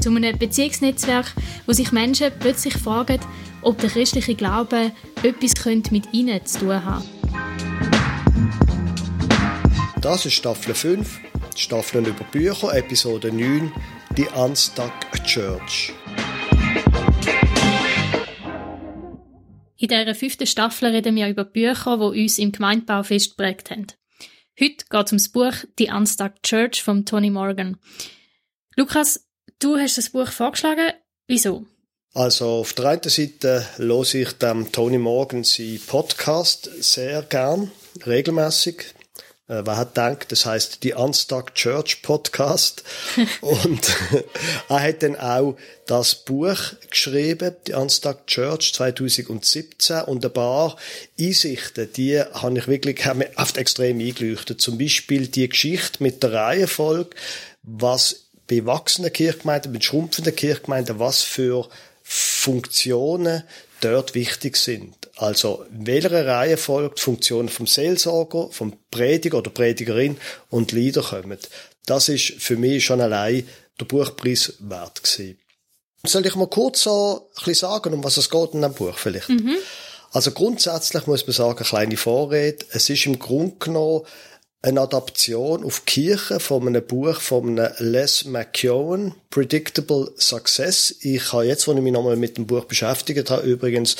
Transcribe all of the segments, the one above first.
Zu einem Beziehungsnetzwerk, wo sich Menschen plötzlich fragen, ob der christliche Glaube etwas mit ihnen zu tun hat. Das ist Staffel 5, Staffeln über Bücher, Episode 9, die Unstuck Church. In dieser fünften Staffel reden wir über Bücher, die uns im Gemeindebau festgeprägt haben. Heute geht es um das Buch Die Unstuck Church von Tony Morgan. Lukas, Du hast das Buch vorgeschlagen. Wieso? Also auf der einen Seite höre ich dem Tony Morgan seinen Podcast sehr gern, regelmäßig. Äh, wer hat gedacht, das heißt die Unstuck Church Podcast. und er hat dann auch das Buch geschrieben, die Unstuck Church 2017 und ein paar Einsichten, die habe ich wirklich haben mir oft extrem eingeleuchtet. Zum Beispiel die Geschichte mit der Reihenfolge, was bei wachsenden Kirchgemeinden, bei schrumpfenden Kirchgemeinden, was für Funktionen dort wichtig sind. Also, in welcher Reihe folgt Funktionen vom Seelsorger, vom Prediger oder Predigerin und Lieder kommen. Das ist für mich schon allein der Buchpreis wert gewesen. Soll ich mal kurz so ein bisschen sagen, um was es geht in dem Buch vielleicht? Mhm. Also grundsätzlich muss man sagen, eine kleine Vorrede. Es ist im Grunde genommen eine Adaption auf Kirche von einem Buch von einem Les McKeown, Predictable Success. Ich habe jetzt, wo ich mich nochmal mit dem Buch beschäftigt habe, übrigens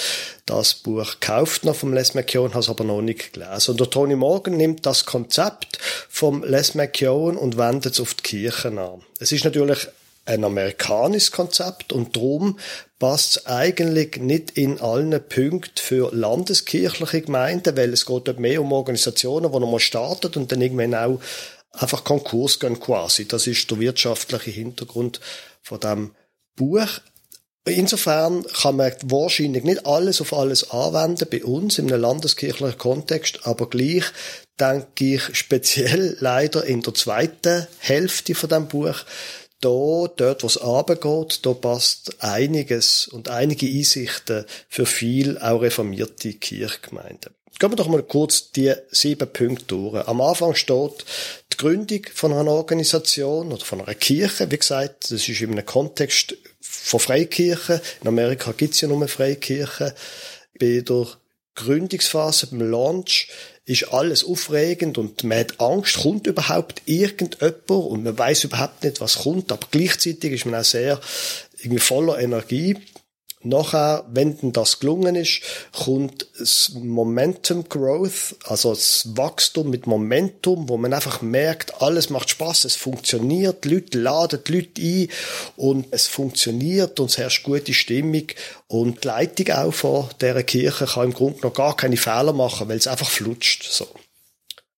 das Buch gekauft noch vom Les McKeown, habe es aber noch nicht gelesen. Und der Tony Morgan nimmt das Konzept vom Les McKeown und wendet es auf die Kirche an. Es ist natürlich ein amerikanisches Konzept und darum passt eigentlich nicht in allen Punkten für landeskirchliche Gemeinden, weil es geht dort mehr um Organisationen, die nochmal starten und dann irgendwann auch einfach Konkurs gehen quasi. Das ist der wirtschaftliche Hintergrund von dem Buch. Insofern kann man wahrscheinlich nicht alles auf alles anwenden bei uns in einem landeskirchlichen Kontext, aber gleich denke ich speziell leider in der zweiten Hälfte von dem Buch da, dort, wo es runtergeht, da passt einiges und einige Einsichten für viel auch reformierte Kirchgemeinden. Gehen wir doch mal kurz die sieben Punkte durch. Am Anfang steht die Gründung von einer Organisation oder von einer Kirche. Wie gesagt, das ist in einem Kontext von Freikirchen. In Amerika gibt es ja nur Freikirchen. Bei der Gründungsphase, beim Launch, ist alles aufregend und man hat Angst, kommt überhaupt irgendjemand und man weiß überhaupt nicht, was kommt, aber gleichzeitig ist man auch sehr irgendwie voller Energie. Nachher, wenn denn das gelungen ist, kommt das Momentum Growth, also das Wachstum mit Momentum, wo man einfach merkt, alles macht Spaß, es funktioniert, die Leute laden die Leute ein und es funktioniert und es herrscht gute Stimmung und die Leitung auch von dieser Kirche kann im Grunde noch gar keine Fehler machen, weil es einfach flutscht, so.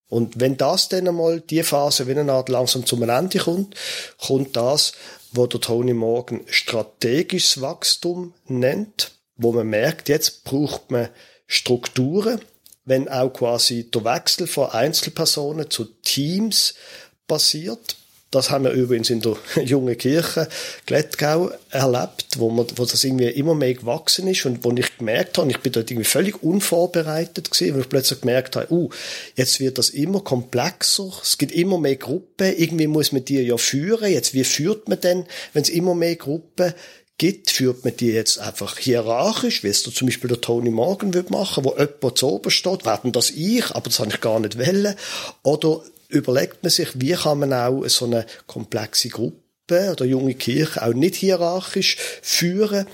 Und wenn das dann einmal die Phase wie eine Art langsam zum Ende kommt, kommt das, wo der Tony Morgan strategisches Wachstum nennt, wo man merkt, jetzt braucht man Strukturen, wenn auch quasi der Wechsel von Einzelpersonen zu Teams passiert, das haben wir übrigens in der jungen Kirche Glättgau erlebt, wo, man, wo das irgendwie immer mehr gewachsen ist und wo ich gemerkt habe, ich bin dort irgendwie völlig unvorbereitet gewesen, weil ich plötzlich gemerkt habe, uh, jetzt wird das immer komplexer, es gibt immer mehr Gruppen, irgendwie muss man die ja führen, jetzt wie führt man denn, wenn es immer mehr Gruppen gibt, führt man die jetzt einfach hierarchisch, wie es da zum Beispiel der Tony Morgan wird machen, wo jemand zu oben steht, werden das ich, aber das habe ich gar nicht wollen, oder überlegt man sich, wie kann man auch so eine komplexe Gruppe oder junge Kirche auch nicht hierarchisch führen.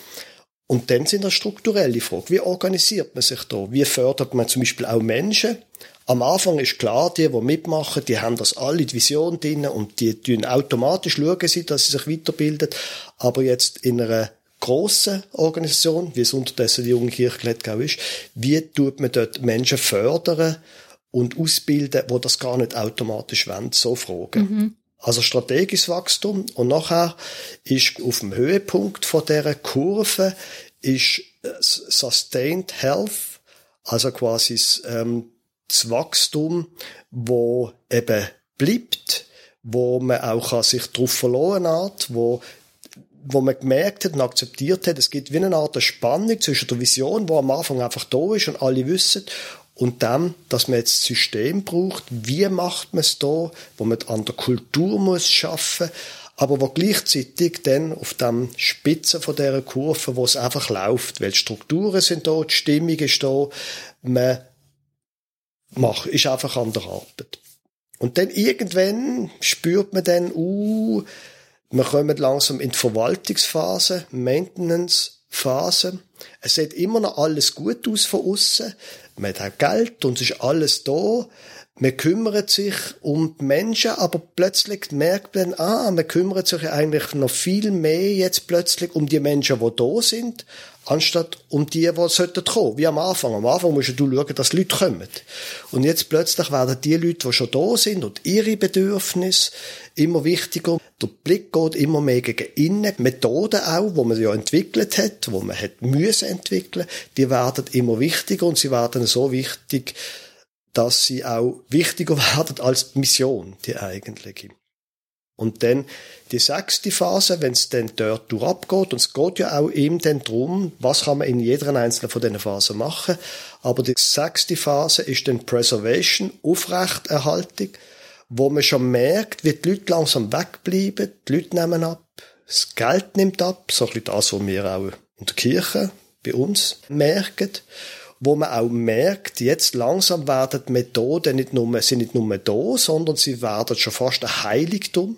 Und dann sind das strukturelle Fragen. Wie organisiert man sich da? Wie fördert man zum Beispiel auch Menschen? Am Anfang ist klar, die, die mitmachen, die haben das alle die Vision drin und die tun automatisch schauen sie, dass sie sich weiterbilden. Aber jetzt in einer grossen Organisation, wie es unterdessen die junge Kirche Glättgau ist, wie tut man dort Menschen fördern und ausbilden, wo das gar nicht automatisch wollen, so Fragen. Mhm. Also strategisches Wachstum. Und nachher ist auf dem Höhepunkt von dieser Kurve ist äh, Sustained Health, also quasi ähm, das Wachstum, wo eben bleibt, wo man auch sich darauf verloren hat, wo wo man gemerkt hat und akzeptiert hat, es gibt wie eine Art Spannung zwischen der Vision, wo am Anfang einfach da ist und alle wissen, und dann, dass man jetzt System braucht, wie macht man es da, wo man an der Kultur muss schaffen, aber wo gleichzeitig dann auf dem Spitze von dieser Kurve, wo es einfach läuft, weil die Strukturen sind da, die Stimmung ist da, man macht, ist einfach an der Arbeit. Und dann irgendwann spürt man dann, uh, wir kommen langsam in die Verwaltungsphase, Maintenance-Phase. Es sieht immer noch alles gut aus von außen. Man hat Geld und es ist alles da. Man kümmert sich um die Menschen, aber plötzlich merkt man, ah, man kümmert sich eigentlich noch viel mehr jetzt plötzlich um die Menschen, die da sind, anstatt um die, die sollten kommen. Wie am Anfang. Am Anfang musst du schauen, dass Leute kommen. Und jetzt plötzlich werden die Leute, die schon da sind und ihre Bedürfnisse immer wichtiger. Der Blick geht immer mehr gegen innen. Methoden auch, wo man ja entwickelt hat, wo man hat müssen entwickeln, die werden immer wichtiger und sie werden so wichtig, dass sie auch wichtiger werden als die Mission, die eigentliche. Und dann die sechste Phase, wenn es dann dort durchabgeht, und es geht ja auch eben dann drum, was kann man in jeder einzelnen von diesen Phasen machen, aber die sechste Phase ist dann Preservation, Aufrechterhaltung, wo man schon merkt, wie die Leute langsam wegbleiben, die Leute nehmen ab, das Geld nimmt ab, so ein bisschen das, was wir auch in der Kirche bei uns merken wo man auch merkt, jetzt langsam werden die Methoden nicht nur, sind nicht nur da, sondern sie werden schon fast ein Heiligtum.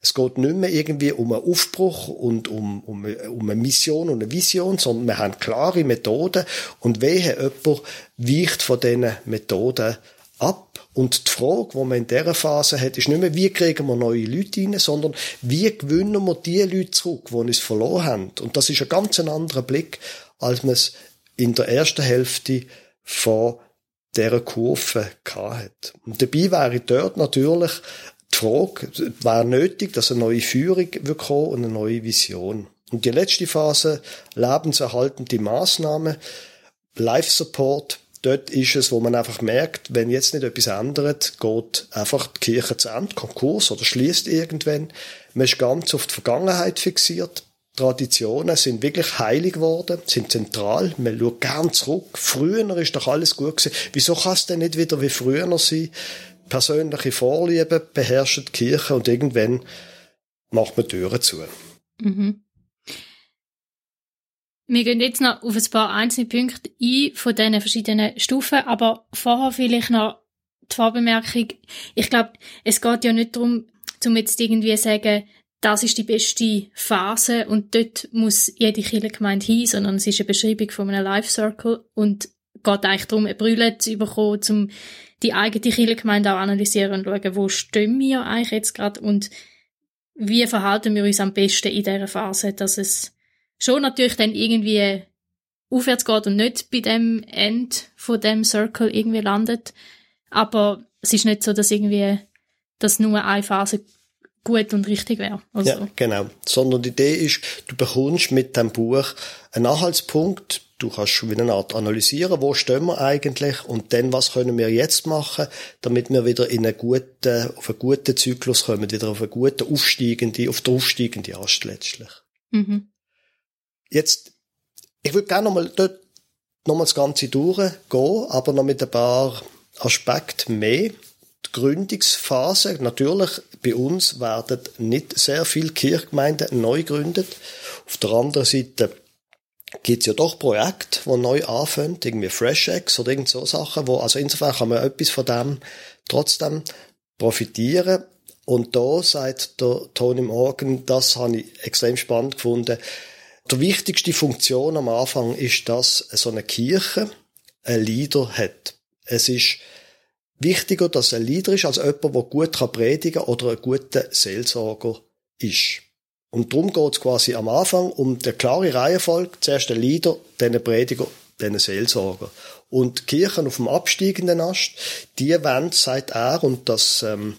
Es geht nicht mehr irgendwie um einen Aufbruch und um, um, um eine Mission und eine Vision, sondern wir haben klare Methoden und wehe jemand weicht von diesen Methoden ab. Und die Frage, die man in dieser Phase hat, ist nicht mehr, wie kriegen wir neue Leute rein, sondern wie gewinnen wir die Leute zurück, die uns verloren haben. Und das ist ein ganz anderer Blick, als man es in der ersten Hälfte von dieser Kurve hat. Und dabei wäre dort natürlich Frage, wäre nötig, dass eine neue Führung wird und eine neue Vision. Und die letzte Phase, lebenserhaltende Maßnahmen, Life Support, dort ist es, wo man einfach merkt, wenn jetzt nicht etwas ändert, geht einfach die Kirche zu Ende, Konkurs oder schließt irgendwann. Man ist ganz auf die Vergangenheit fixiert. Traditionen sind wirklich heilig geworden, sind zentral. Man schaut gern zurück. Früher ist doch alles gut gewesen. Wieso kann es denn nicht wieder wie früher sein? Persönliche Vorlieben beherrschen die Kirche und irgendwann macht man Türen zu. Mhm. Wir gehen jetzt noch auf ein paar einzelne Punkte ein von diesen verschiedenen Stufen, aber vorher vielleicht noch die Vorbemerkung. Ich glaube, es geht ja nicht darum, zum jetzt irgendwie sagen, das ist die beste Phase und dort muss jede Kirchengemeinde hin, sondern es ist eine Beschreibung von einem Life Circle und geht eigentlich darum, eine Brille zu bekommen, um die eigene Kirchengemeinde auch analysieren und schauen, wo stehen wir eigentlich jetzt gerade und wie verhalten wir uns am besten in dieser Phase, dass es schon natürlich dann irgendwie aufwärts geht und nicht bei dem End von dem Circle irgendwie landet, aber es ist nicht so, dass irgendwie dass nur eine Phase gut und richtig wäre. Also. Ja, genau. Sondern die Idee ist, du bekommst mit dem Buch einen Anhaltspunkt, du kannst wie eine Art analysieren, wo stehen wir eigentlich und dann, was können wir jetzt machen, damit wir wieder in einen guten, auf einen guten Zyklus kommen, wieder auf einen guten aufsteigende, auf der aufsteigende Ast letztlich. Mhm. Jetzt, ich würde gerne nochmal dort nochmal das Ganze durchgehen, aber noch mit ein paar Aspekten mehr die Gründungsphase. Natürlich, bei uns werden nicht sehr viele Kirchgemeinden neu gegründet. Auf der anderen Seite gibt es ja doch Projekte, die neu anfangen, irgendwie FreshX oder irgend so Sachen, wo, also insofern kann man etwas von dem trotzdem profitieren. Und da sagt der Tony Morgan, das habe ich extrem spannend gefunden. Die wichtigste Funktion am Anfang ist, dass so eine Kirche einen Leader hat. Es ist wichtiger, dass er ein Leader ist, als jemand, der gut predigen kann oder ein guter Seelsorger ist. Und darum geht es quasi am Anfang um die klare Reihenfolge. Zuerst der Leader, dann der Prediger, dann der Seelsorger. Und die Kirchen auf dem absteigenden Ast, die wollen, sagt er, und das ähm,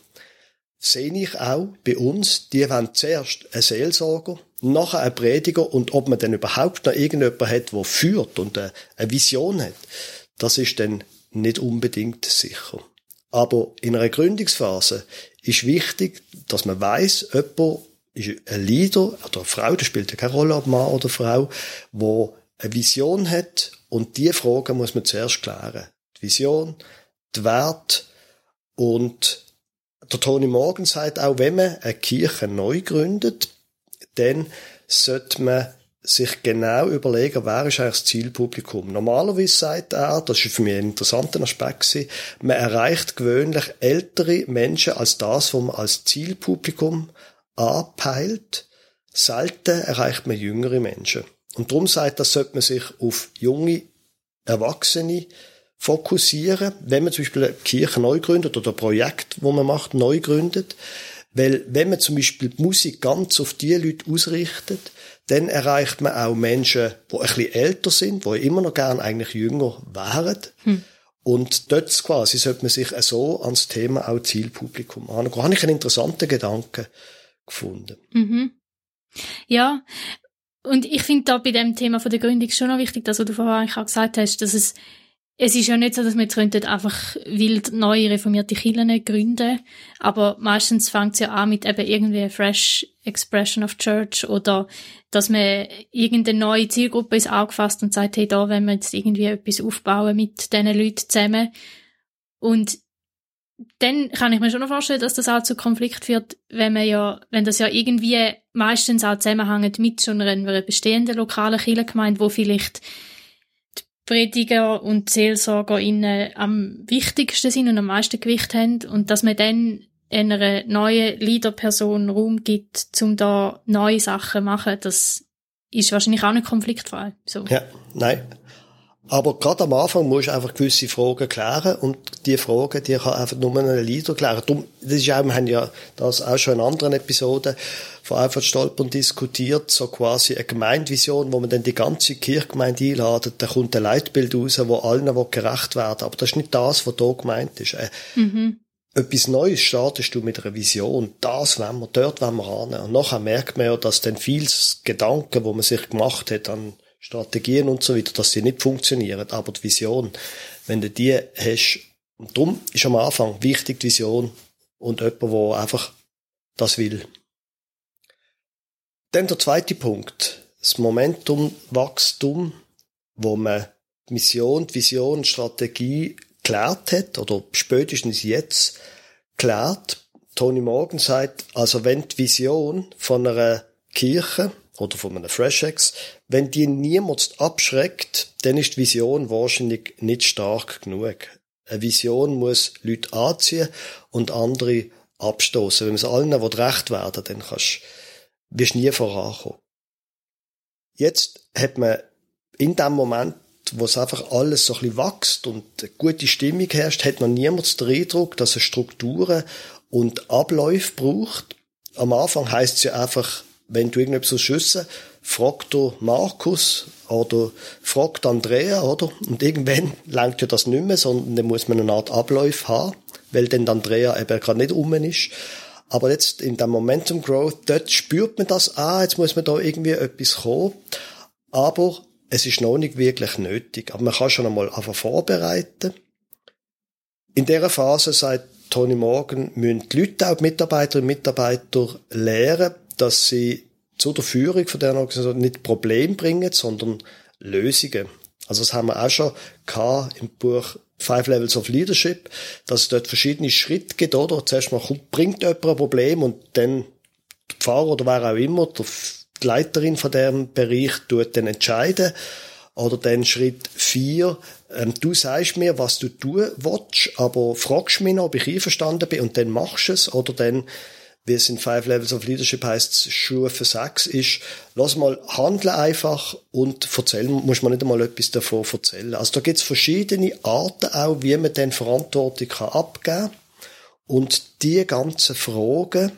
sehe ich auch bei uns, die wollen zuerst einen Seelsorger, nachher einen Prediger und ob man dann überhaupt noch irgendjemand hat, der führt und eine Vision hat, das ist dann nicht unbedingt sicher. Aber in einer Gründungsphase ist wichtig, dass man weiß, jemand ist ein Leader oder eine Frau, das spielt ja keine Rolle, ob Mann oder Frau, wo eine Vision hat und die Fragen muss man zuerst klären. Die Vision, die Werte und der Tony Morgan sagt auch, wenn man eine Kirche neu gründet, dann sollte man sich genau überlegen, wer ist eigentlich das Zielpublikum. Normalerweise sagt er, das ist für mich ein interessanter Aspekt man erreicht gewöhnlich ältere Menschen als das, was man als Zielpublikum anpeilt. Selten erreicht man jüngere Menschen. Und darum sagt, das sollte man sich auf junge Erwachsene fokussieren, wenn man zum Beispiel eine Kirche neu gründet oder ein Projekt, wo man macht, neu gründet. Weil wenn man zum Beispiel die Musik ganz auf die Leute ausrichtet, dann erreicht man auch Menschen, die ein bisschen älter sind, die immer noch gern eigentlich jünger wären. Hm. Und dort quasi sollte man sich so ans Thema auch Zielpublikum an. Da habe ich einen interessanten Gedanken gefunden. Mhm. Ja, und ich finde da bei dem Thema von der Gründung schon noch wichtig, dass du vorher eigentlich auch gesagt hast, dass es es ist ja nicht so, dass wir jetzt einfach wild neue reformierte Kirchen gründen, aber meistens fängt es ja an mit eben irgendwie Fresh Expression of Church oder dass man irgendeine neue Zielgruppe ins Auge fasst und sagt, hey, da wollen wir jetzt irgendwie etwas aufbauen mit diesen Leuten zusammen. Und dann kann ich mir schon noch vorstellen, dass das auch zu Konflikt führt, wenn man ja, wenn das ja irgendwie meistens auch zusammenhängt mit schon einer bestehenden lokalen Kirchengemeinde, wo vielleicht Prediger und SeelsorgerInnen am wichtigsten sind und am meisten Gewicht haben und dass man dann einer neuen Leaderperson Raum gibt, um da neue Sachen zu machen, das ist wahrscheinlich auch nicht konfliktfrei. So. Ja, nein. Aber gerade am Anfang musst du einfach gewisse Fragen klären und die Fragen, die kann einfach nur ein Leader klären. Darum, das ist auch, wir haben ja das auch schon in anderen Episoden von Alfred Stolpern diskutiert, so quasi eine Gemeindevision, wo man dann die ganze Kirchgemeinde einladet, da kommt ein Leitbild raus, wo allen gerecht werden. Aber das ist nicht das, was hier gemeint ist. Äh, mhm. Etwas Neues startest du mit einer Vision. Das wollen wir, dort wollen wir hin. Und nachher merkt man ja, dass dann vieles Gedanken, wo man sich gemacht hat an Strategien und so weiter, dass die nicht funktionieren. Aber die Vision, wenn du die hast, und darum ist am Anfang wichtig die Vision und jemand, der einfach das will. Dann der zweite Punkt. Das Momentumwachstum, wo man die Mission, die Vision, die Strategie klärt hat, oder spätestens jetzt klärt. Tony Morgan sagt, also wenn die Vision von einer Kirche oder von einem FreshX, wenn die niemand abschreckt, dann ist die Vision wahrscheinlich nicht stark genug. Eine Vision muss Leute anziehen und andere abstoßen. Wenn es allen recht werden, dann kannst, wirst du nie vorankommen. Jetzt hat man in dem Moment, wo es einfach alles so ein bisschen wächst und eine gute Stimmung herrscht, hat man niemand den Eindruck, dass es Strukturen und Abläufe braucht. Am Anfang heißt es ja einfach, wenn du irgendetwas schüssen, frag du Markus oder fragt Andrea, oder? Und irgendwann langt ja das nicht mehr, sondern dann muss man eine Art Ablauf haben, weil dann Andrea eben gerade nicht um ist. Aber jetzt in dem Momentum Growth, dort spürt man das, ah, jetzt muss man da irgendwie etwas kommen. Aber es ist noch nicht wirklich nötig. Aber man kann schon einmal einfach vorbereiten. In dieser Phase sagt Tony Morgan, müssen die Leute, auch die Mitarbeiterinnen und Mitarbeiter lernen, dass sie zu der Führung von der Organisation nicht Probleme bringen, sondern Lösungen. Also das haben wir auch schon gehabt im Buch Five Levels of Leadership, dass es dort verschiedene Schritte gibt, oder? Zuerst mal bringt jemand ein Problem und dann der Pfarrer oder wer auch immer, die Leiterin von dem Bereich tut dann entscheiden. Oder dann Schritt vier, ähm, du sagst mir, was du tun willst, aber fragst mich noch, ob ich einverstanden bin und dann machst du es. Oder dann wie es in Five Levels of Leadership heißt, Stufe 6 ist, lass mal handeln einfach und erzählen, muss man nicht einmal etwas davon erzählen. Also da gibt es verschiedene Arten auch, wie man dann Verantwortung kann abgeben kann. Und die ganzen Fragen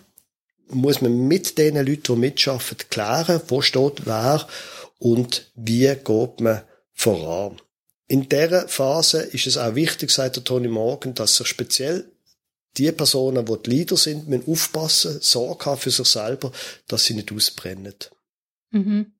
muss man mit den Leuten, die mitschaffen, klären, wo steht wer und wie geht man voran. In dieser Phase ist es auch wichtig, sagt der Tony Morgan, dass sich speziell die Personen, die die Leader sind, müssen aufpassen, Sorge haben für sich selber, dass sie nicht ausbrennen. Mhm.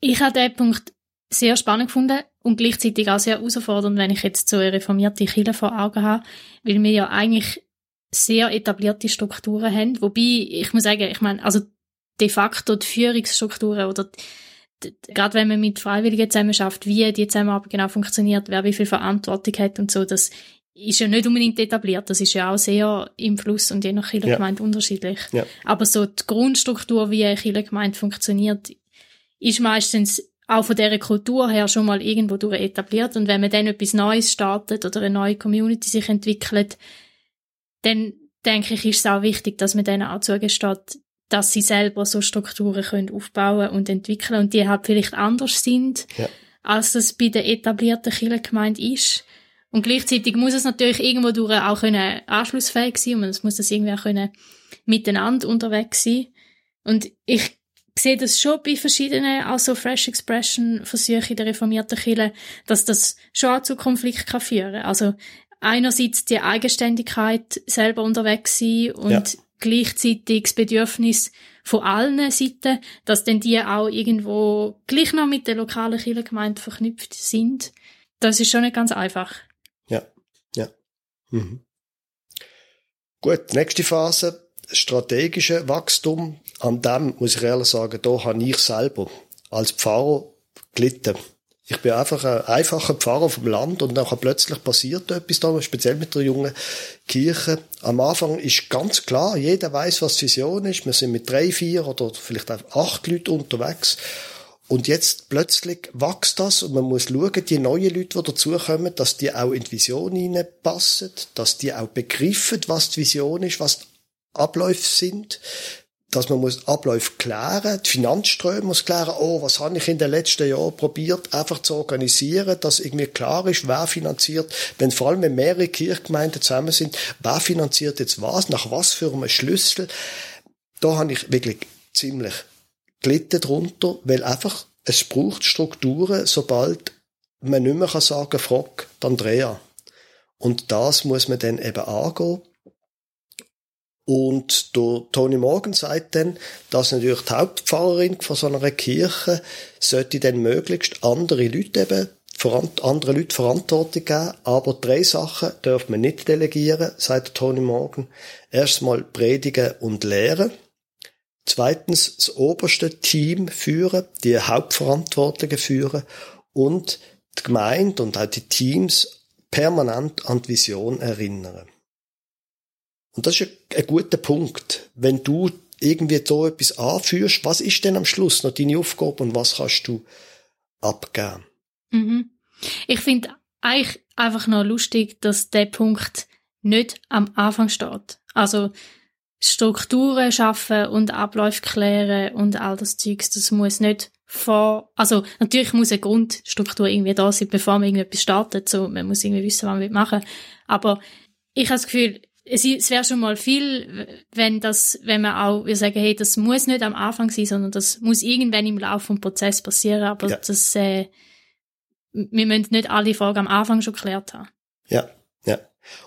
Ich habe den Punkt sehr spannend gefunden und gleichzeitig auch sehr herausfordernd, wenn ich jetzt so eine reformierte Kirche vor Augen habe, weil wir ja eigentlich sehr etablierte Strukturen haben, wobei, ich muss sagen, ich meine, also de facto die Führungsstrukturen oder gerade wenn man mit Freiwilligen zusammen schafft, wie die Zusammenarbeit genau funktioniert, wer wie viel Verantwortung hat und so, das ist ja nicht unbedingt etabliert, das ist ja auch sehr im Fluss und je nach Kirchengemeinde ja. unterschiedlich. Ja. Aber so die Grundstruktur, wie eine Kirchengemeinde funktioniert, ist meistens auch von dieser Kultur her schon mal irgendwo durch etabliert. Und wenn man dann etwas Neues startet oder eine neue Community sich entwickelt, dann denke ich, ist es auch wichtig, dass man denen auch zugesteht, dass sie selber so Strukturen können aufbauen und entwickeln und die halt vielleicht anders sind, ja. als das bei der etablierten Kirchengemeinde ist. Und gleichzeitig muss es natürlich irgendwo durch auch können anschlussfähig sein und es muss das irgendwie auch können miteinander unterwegs sein. Und ich sehe das schon bei verschiedenen, also Fresh Expression Versuchen in der reformierten Kirche, dass das schon auch zu Konflikt kann führen. Also einerseits die Eigenständigkeit selber unterwegs sein und ja. gleichzeitig das Bedürfnis von allen Seiten, dass denn die auch irgendwo gleich noch mit der lokalen Kirchengemeinde verknüpft sind. Das ist schon nicht ganz einfach. Mhm. Gut, nächste Phase strategische Wachstum, an dem muss ich ehrlich sagen, da habe ich selber als Pfarrer gelitten. Ich bin einfach ein einfacher Pfarrer vom Land und dann plötzlich passiert etwas da, speziell mit der jungen Kirche. Am Anfang ist ganz klar, jeder weiß, was die Vision ist. Wir sind mit drei, vier oder vielleicht auch acht Leuten unterwegs. Und jetzt plötzlich wächst das und man muss schauen, die neuen Leute, die dazukommen, dass die auch in die Vision hineinpassen, dass die auch begriffen, was die Vision ist, was Abläufe sind, dass man muss Abläufe klären, die Finanzströme muss klären, oh, was habe ich in den letzten Jahren probiert, einfach zu organisieren, dass irgendwie klar ist, wer finanziert, wenn vor allem mehrere Kirchgemeinden zusammen sind, wer finanziert jetzt was, nach was für einem Schlüssel, da habe ich wirklich ziemlich gelitten drunter, weil einfach, es braucht Strukturen, sobald man nicht mehr sagen kann, frag Andrea. Und das muss man dann eben angehen. Und der Tony Morgan sagt dann, dass natürlich die Hauptpfarrerin von so einer Kirche sollte dann möglichst andere Leute eben, andere Leute Verantwortung geben, aber drei Sachen darf man nicht delegieren, sagt Tony Morgan. Erstmal predigen und lehren. Zweitens das oberste Team führen, die Hauptverantwortlichen führen und die Gemeinde und auch die Teams permanent an die Vision erinnern. Und das ist ein guter Punkt. Wenn du irgendwie so etwas anführst, was ist denn am Schluss noch deine Aufgabe und was kannst du abgeben? Mhm. Ich finde eigentlich einfach noch lustig, dass der Punkt nicht am Anfang steht. Also Strukturen schaffen und Abläufe klären und all das Zeugs, das muss nicht vor, also natürlich muss eine Grundstruktur irgendwie da sein, bevor man irgendetwas startet, so, man muss irgendwie wissen, was man machen will. Aber ich habe das Gefühl, es, es wäre schon mal viel, wenn das, wenn man auch, wir sagen, hey, das muss nicht am Anfang sein, sondern das muss irgendwann im Laufe des Prozesses passieren, aber ja. das, äh, wir müssen nicht alle Fragen am Anfang schon geklärt haben. Ja, ja.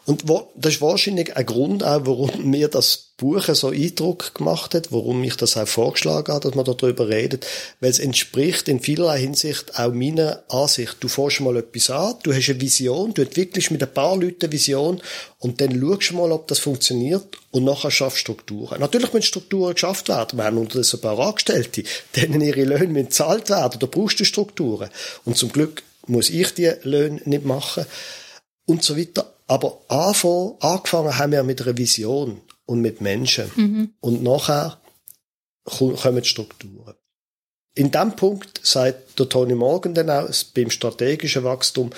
Und wo, das ist wahrscheinlich ein Grund auch, warum mir das Buch so Eindruck gemacht hat, warum ich das auch vorgeschlagen habe, dass man darüber redet, weil es entspricht in vielerlei Hinsicht auch meiner Ansicht. Du fährst mal etwas an, du hast eine Vision, du entwickelst mit ein paar Leuten eine Vision und dann schaust du mal, ob das funktioniert und nachher schaffst Strukturen. Natürlich müssen Strukturen geschafft werden. Wir haben unter das ein paar Angestellte, denen ihre Löhne müssen gezahlt werden. Da brauchst du Strukturen. Und zum Glück muss ich die Löhne nicht machen und so weiter. Aber anfangen, angefangen haben wir mit einer Vision und mit Menschen. Mhm. Und nachher kommen die Strukturen. In dem Punkt sagt der Tony Morgan dann auch beim strategischen Wachstum,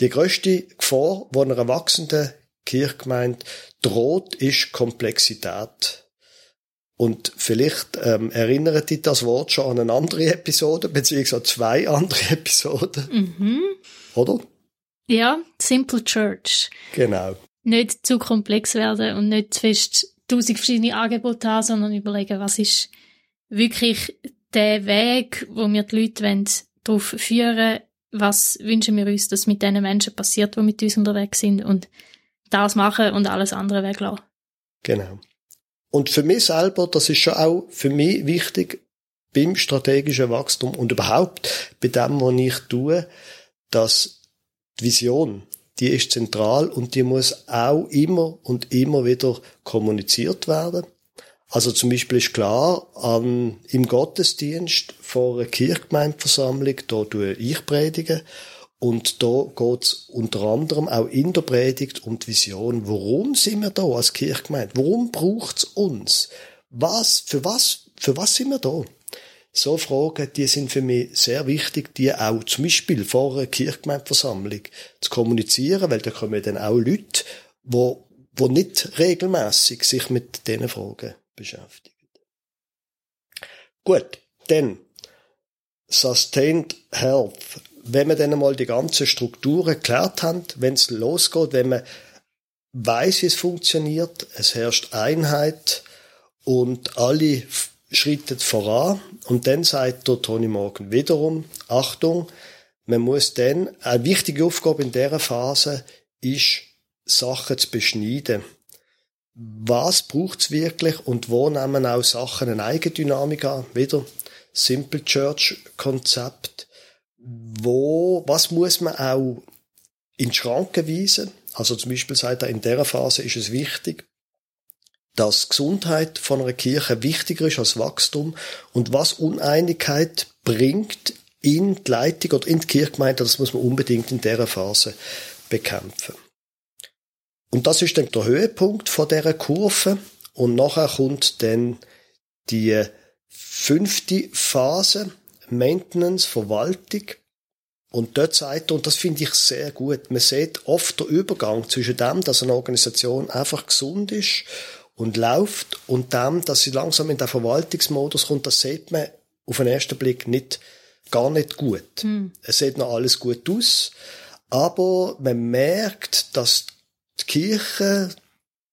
die größte Gefahr, die einer wachsenden Kirchgemeinde droht, ist Komplexität. Und vielleicht ähm, erinnert dich das Wort schon an eine andere Episode, beziehungsweise zwei andere Episoden. Mhm. Oder? Ja, Simple Church. Genau. Nicht zu komplex werden und nicht zu fest tausend verschiedene Angebote haben, sondern überlegen, was ist wirklich der Weg, wo wir die Leute wollen, darauf führen was wünschen wir uns, dass mit den Menschen passiert, die mit uns unterwegs sind und das machen und alles andere weglassen. Genau. Und für mich selber, das ist schon auch für mich wichtig beim strategischen Wachstum und überhaupt bei dem, was ich tue, dass die Vision, die ist zentral und die muss auch immer und immer wieder kommuniziert werden. Also zum Beispiel ist klar, an, im Gottesdienst vor einer Kirchgemeindeversammlung, da tue ich predigen. Und da geht's unter anderem auch in der Predigt um die Vision. Warum sind wir da als Kirchgemeinde? Warum braucht's uns? Was, für was, für was sind wir da? So Fragen, die sind für mich sehr wichtig, die auch zum Beispiel vor einer Kirchgemeindeversammlung zu kommunizieren, weil da kommen dann auch Leute, wo, wo nicht regelmäßig sich mit diesen Fragen beschäftigen. Gut, dann Sustained Health. Wenn wir dann einmal die ganze Struktur erklärt haben, wenn es losgeht, wenn man weiß, wie es funktioniert, es herrscht Einheit und alle schrittet voran und dann sagt der Tony Morgan wiederum, Achtung, man muss dann, eine wichtige Aufgabe in dieser Phase ist, Sachen zu beschneiden was braucht's wirklich und wo nehmen auch Sachen eine Eigendynamik an? Wieder Simple Church Konzept. Wo, was muss man auch in Schranken weisen? Also zum Beispiel sagt er, in dieser Phase ist es wichtig, dass Gesundheit von einer Kirche wichtiger ist als Wachstum und was Uneinigkeit bringt in die Leitung oder in die Kirchgemeinde, das muss man unbedingt in dieser Phase bekämpfen. Und das ist dann der Höhepunkt von dieser Kurve. Und nachher kommt dann die fünfte Phase, Maintenance, Verwaltung. Und dort sagt er, und das finde ich sehr gut, man sieht oft der Übergang zwischen dem, dass eine Organisation einfach gesund ist und läuft und dem, dass sie langsam in den Verwaltungsmodus kommt, das sieht man auf den ersten Blick nicht, gar nicht gut. Hm. Es sieht noch alles gut aus, aber man merkt, dass die Kirche,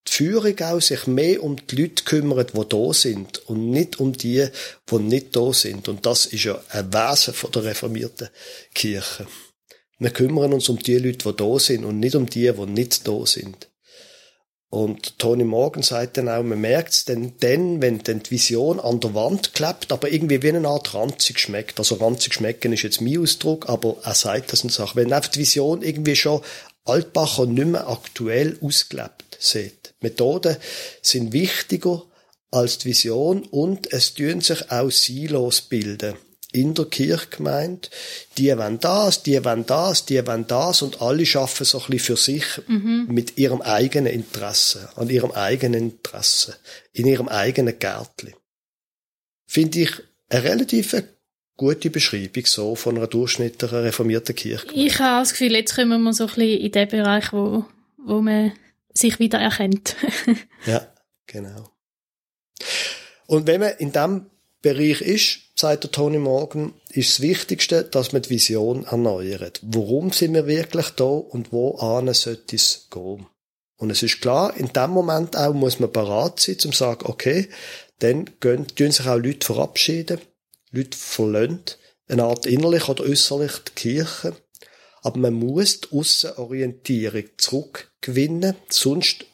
die Führung auch sich mehr um die Leute kümmert, die da sind und nicht um die, die nicht da sind. Und das ist ja ein Wesen von der reformierten Kirche. Wir kümmern uns um die Leute, die da sind und nicht um die, die nicht da sind. Und Tony Morgan sagt dann auch, man merkt es dann, dann, wenn die Vision an der Wand klebt, aber irgendwie wie eine Art ranzig schmeckt. Also ranzig schmecken ist jetzt mein Ausdruck, aber er sagt das und sagt, wenn einfach die Vision irgendwie schon Altbacher nicht mehr aktuell ausgelebt sieht. Methoden sind wichtiger als die Vision und es tun sich auch Silos bilden in der Kirchgemeinde. Die wollen das, die wollen das, die wollen das und alle schaffen so ein bisschen für sich mhm. mit ihrem eigenen Interesse, an ihrem eigenen Interesse, in ihrem eigenen Gärtli. Finde ich eine relativ gute Beschreibung so von einer durchschnittlichen reformierten Kirche. Ich habe das Gefühl, jetzt kommen wir so ein bisschen in den Bereich, wo, wo man sich wieder erkennt. ja, genau. Und wenn man in diesem Bereich ist, sagt der Tony Morgan, ist das Wichtigste, dass man die Vision erneuert. Warum sind wir wirklich da und wo sollte es gehen? Und es ist klar, in dem Moment auch muss man bereit sein, zum zu sagen, okay, dann gehen, tun sich auch Leute verabschieden Leute verlassen, eine Art innerlich oder äußerlich die Kirche. Aber man muss die Aussenorientierung zurückgewinnen, sonst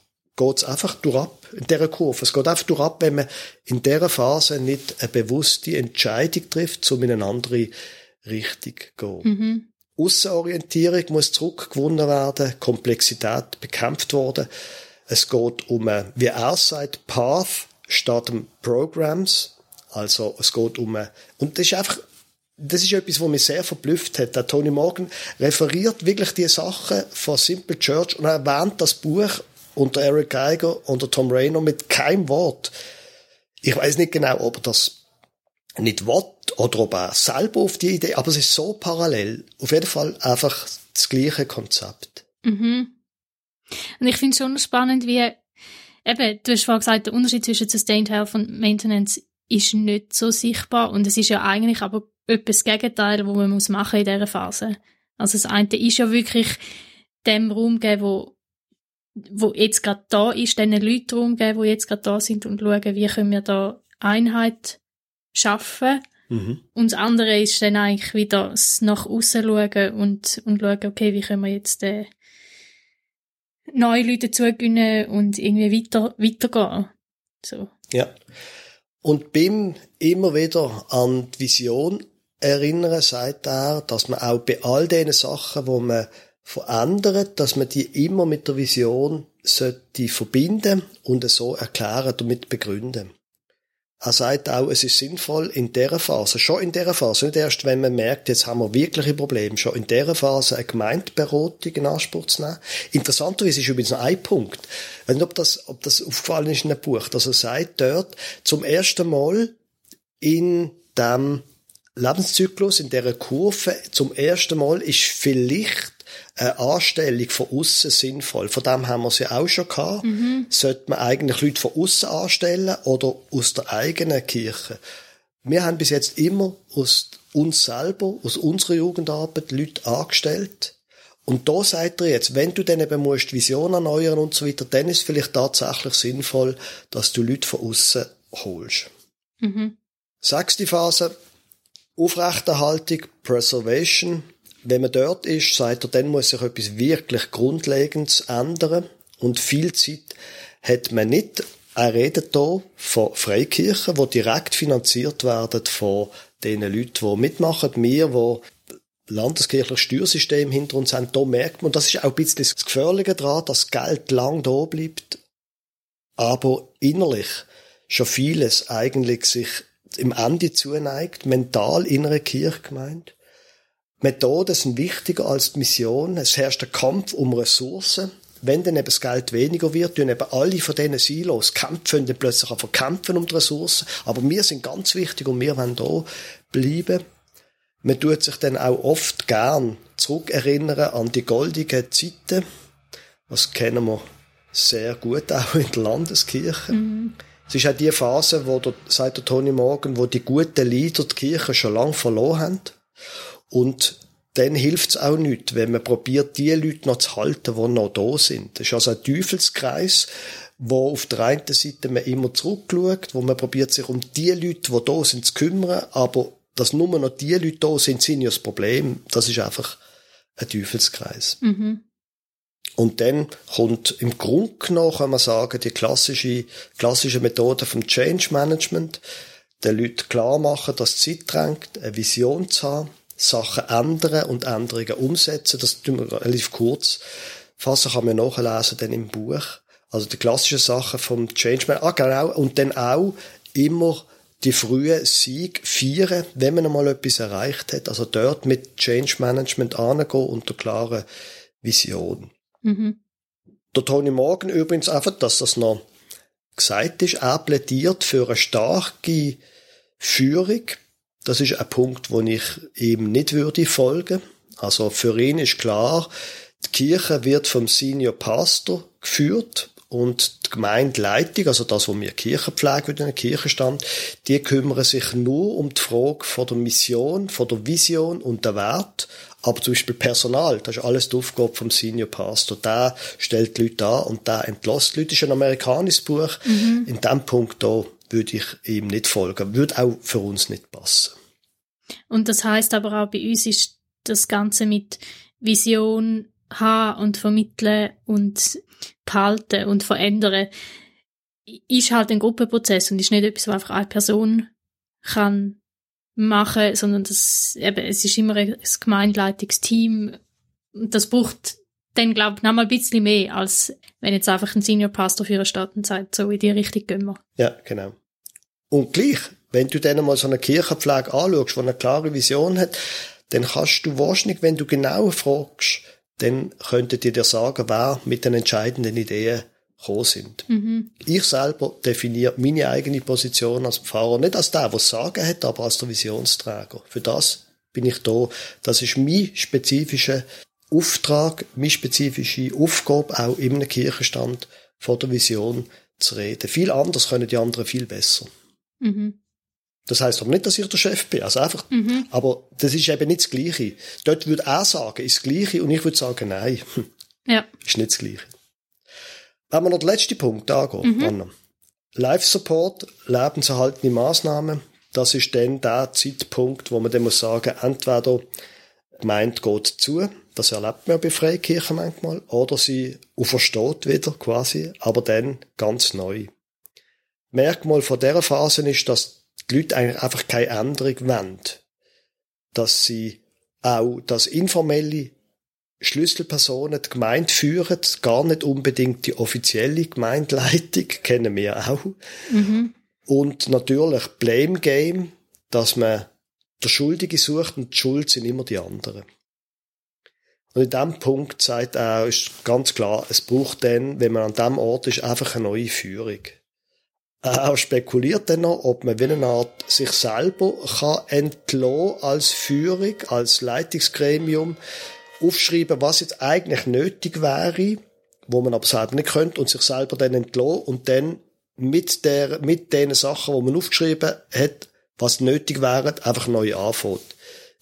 geht's einfach durchab in dieser Kurve. Es geht einfach durchab, wenn man in dieser Phase nicht eine bewusste Entscheidung trifft, um in eine andere Richtung zu gehen. Mhm. Aussenorientierung muss zurückgewonnen werden, Komplexität bekämpft worden. Es geht um, ein, wie er sagt, Path statt um Programs. Also es geht um und das ist einfach das ist etwas, was mich sehr verblüfft hat. Der Tony Morgan referiert wirklich die Sachen von Simple Church und er erwähnt das Buch unter Eric Geiger und Tom Rayner mit keinem Wort. Ich weiß nicht genau, ob er das nicht will oder ob er selber auf die Idee, aber es ist so parallel. Auf jeden Fall einfach das gleiche Konzept. Mhm. Und ich finde es schon spannend, wie eben, du hast vorhin gesagt, der Unterschied zwischen Sustained Health und Maintenance ist nicht so sichtbar und es ist ja eigentlich aber etwas Gegenteil, wo man muss machen in dieser Phase. Also das eine ist ja wirklich dem Raum geben, wo wo jetzt gerade da ist, den Leuten Raum geben, wo jetzt gerade da sind und schauen, wie können wir da Einheit schaffen. Mhm. Und das andere ist dann eigentlich wieder nach außen schauen und, und schauen, okay, wie können wir jetzt den, neue Leute dazugewinnen und irgendwie weiter, weitergehen. So. Ja. Und BIM immer wieder an die Vision erinnern, sagt er, dass man auch bei all diesen Sachen, wo man verändert, dass man die immer mit der Vision sollte verbinden und so erklären, damit begründen. Er sagt auch, es ist sinnvoll in dieser Phase, schon in dieser Phase, nicht erst, wenn man merkt, jetzt haben wir wirkliche Probleme, schon in dieser Phase eine Gemeindeberatung in Anspruch zu nehmen. Interessanterweise ist übrigens noch ein Punkt. Ich weiß nicht, ob das, ob das aufgefallen ist in einem Buch, dass er sagt dort, zum ersten Mal in dem Lebenszyklus, in dieser Kurve, zum ersten Mal ist vielleicht eine Anstellung von außen sinnvoll. Von dem haben wir sie auch schon gehabt. Mhm. Sollte man eigentlich Leute von außen anstellen oder aus der eigenen Kirche? Wir haben bis jetzt immer aus uns selber, aus unserer Jugendarbeit Leute angestellt. Und da sagt er jetzt, wenn du dann eben musst Vision erneuern und so weiter, dann ist es vielleicht tatsächlich sinnvoll, dass du Leute von außen holst. Mhm. Sechste Phase, Aufrechterhaltung, Preservation. Wenn man dort ist, sagt er, dann muss sich etwas wirklich Grundlegendes ändern. Und viel Zeit hat man nicht. Er redet hier von Freikirchen, die direkt finanziert werden von den Leuten, die mitmachen. Wir, die landeskirchliches Steuersystem hinter uns haben, da merkt man, das ist auch ein bisschen das Gefährliche daran, dass Geld lang da bleibt, aber innerlich schon vieles eigentlich sich im Ende zuneigt, mental in einer Kirchgemeinde. Methoden sind wichtiger als die Mission. Es herrscht ein Kampf um Ressourcen. Wenn dann eben das Geld weniger wird, tun eben alle von diesen Silos kämpfen, dann plötzlich auch verkämpfen um die Ressourcen. Aber wir sind ganz wichtig und wir wollen da bleiben. Man tut sich dann auch oft gern zurückerinnern an die goldigen Zeiten. Das kennen wir sehr gut auch in der Landeskirche. Mhm. Es ist auch die Phase, wo der, sagt der Tony Morgan, wo die guten Lieder die Kirche schon lange verloren haben. Und dann hilft es auch nicht, wenn man probiert, die Leute noch zu halten, die noch da sind. Das ist also ein Teufelskreis, wo auf der einen Seite man immer zurückschaut, wo man probiert, sich um die Leute, die da sind, zu kümmern, aber dass nur noch die Leute da sind, sind ja das Problem. Das ist einfach ein Teufelskreis. Mhm. Und dann kommt im Grunde genommen, kann man sagen, die klassische, klassische Methode vom Change Management, den Leuten klar machen, dass Zeit drängt, eine Vision zu haben, Sachen ändern und Änderungen umsetzen. Das tun wir relativ kurz fassen, kann man nachlesen dann im Buch. Also die klassischen Sachen vom Change Management. Ah, genau. Und dann auch immer die frühen Sieg feiern, wenn man einmal etwas erreicht hat. Also dort mit Change Management angehen und der klaren Vision. Mhm. Der Tony Morgan übrigens einfach, dass das noch gesagt ist, er plädiert für eine starke Führung. Das ist ein Punkt, wo ich ihm nicht würde folgen. Also für ihn ist klar, die Kirche wird vom Senior Pastor geführt und die Gemeindeleitung, also das, wo wir Kirchenpflege in der Kirchenstand, die kümmern sich nur um die Frage von der Mission, von der Vision und der Wert aber zum Beispiel Personal, das ist alles die Aufgabe vom Senior Pastor. Der stellt die Leute an und der entlässt die Leute. Das ist ein amerikanisches Buch. Mhm. In dem Punkt da würde ich ihm nicht folgen. Würde auch für uns nicht passen. Und das heißt aber auch bei uns ist das Ganze mit Vision haben und vermitteln und behalten und verändern ist halt ein Gruppenprozess und ist nicht etwas, was einfach eine Person kann machen, sondern das, eben, es ist immer ein Gemeindeleitungsteam. Und das braucht dann, glaube ich, noch mal ein bisschen mehr, als wenn jetzt einfach ein Senior Pastor für eine Stadt und sagt, so in die Richtung gehen wir. Ja, genau. Und gleich, wenn du dann mal so eine Kirchenpflege anschaust, die eine klare Vision hat, dann kannst du wahrscheinlich, wenn du genau fragst, dann könntet ihr dir sagen, wer mit den entscheidenden Ideen gekommen sind. Mhm. Ich selber definiere meine eigene Position als Pfarrer nicht als der, der sagen hat, aber als der Visionsträger. Für das bin ich da. Das ist mein spezifischer Auftrag, meine spezifische Aufgabe, auch einem Kirchenstand vor der Vision zu reden. Viel anders können die anderen viel besser. Mhm. Das heißt aber nicht, dass ich der Chef bin. Also einfach, mhm. aber das ist eben nicht das Gleiche. Dort würde er sagen, ist das Gleiche und ich würde sagen, nein. Ja. Ist nicht das Gleiche. Wenn wir noch den letzten Punkt angehen, mhm. Anna. Life Support, lebenserhaltende Maßnahmen, das ist dann der Zeitpunkt, wo man dann muss sagen, entweder Gemeinde geht zu, Das erlebt man bei Freikirchen manchmal. Oder sie aufersteht wieder quasi, aber dann ganz neu. Merkmal von dieser Phase ist, dass die Leute eigentlich einfach keine Änderung wollen. Dass sie auch das informelle Schlüsselpersonen die Gemeinde führen, gar nicht unbedingt die offizielle Gemeindeleitung, kennen wir auch. Mhm. Und natürlich Blame Game, dass man der Schuldige sucht und die Schuld sind immer die anderen. Und in diesem Punkt sagt er, ist ganz klar, es braucht dann, wenn man an diesem Ort ist, einfach eine neue Führung. Er spekuliert dann noch, ob man wie eine Art sich selber kann entlassen als Führung, als Leitungsgremium, aufschreiben, was jetzt eigentlich nötig wäre, wo man aber selber nicht könnte und sich selber dann entlassen und dann mit der, mit den Sachen, die man aufgeschrieben hat, was nötig wäre, einfach neu anfängt.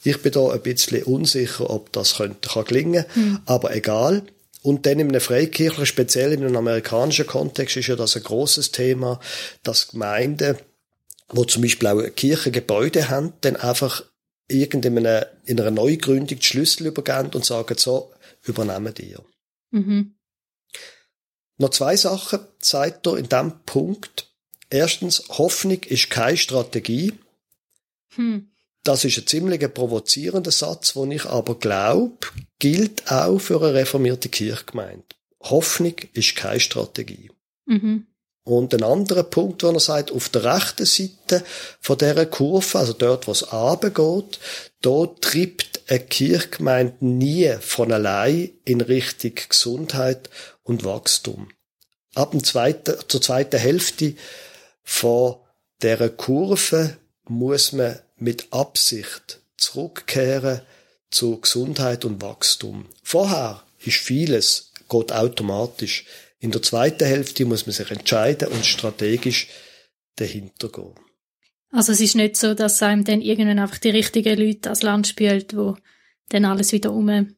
Ich bin da ein bisschen unsicher, ob das könnte, kann gelingen, mhm. aber egal. Und dann in einem Freikirchler, speziell in einem amerikanischen Kontext, ist ja das ein großes Thema, dass Gemeinden, wo zum Beispiel auch Kirchengebäude haben, dann einfach irgendeiner in einer Neugründung die Schlüssel übergeben und sagen so, übernehmen die. Mhm. Noch zwei Sachen zeigt er in diesem Punkt. Erstens, Hoffnung ist keine Strategie. Hm. Das ist ein ziemlich provozierender Satz, den ich aber glaube, gilt auch für eine reformierte Kirchgemeinde. Hoffnung ist keine Strategie. Mhm. Und ein anderer Punkt, wo er sagt, auf der rechten Seite von dieser Kurve, also dort, wo es runtergeht, da treibt eine Kirchgemeinde nie von allein in Richtung Gesundheit und Wachstum. Ab dem zweiten, zur zweiten Hälfte von dieser Kurve muss man mit Absicht zurückkehren zu Gesundheit und Wachstum. Vorher ist vieles, geht automatisch. In der zweiten Hälfte muss man sich entscheiden und strategisch dahinter gehen. Also es ist nicht so, dass einem dann irgendwann einfach die richtigen Leute ans Land spielt, wo dann alles wieder um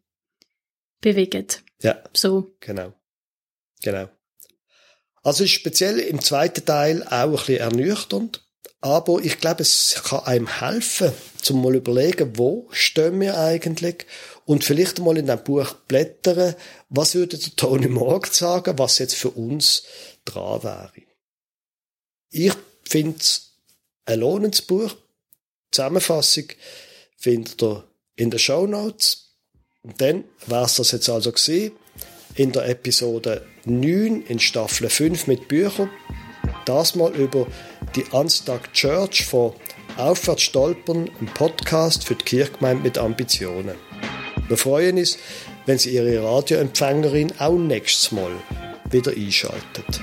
bewegen. Ja. So. Genau. Genau. Also ist speziell im zweiten Teil auch ein bisschen ernüchternd. Aber ich glaube, es kann einem helfen, zum mal überlegen, wo stehen wir eigentlich und vielleicht mal in einem Buch blättern, was würde der Tony Morg sagen, was jetzt für uns dran wäre. Ich finde es ein lohnendes Buch. Zusammenfassung findet ihr in den Show Notes. Und dann war es das jetzt also gesehen in der Episode 9 in Staffel 5 mit Büchern. Das mal über die Unstuck Church von Aufwärts stolpern, ein Podcast für die Kirchgemeinde mit Ambitionen. Wir freuen uns, wenn Sie Ihre Radioempfängerin auch nächstes Mal wieder einschaltet.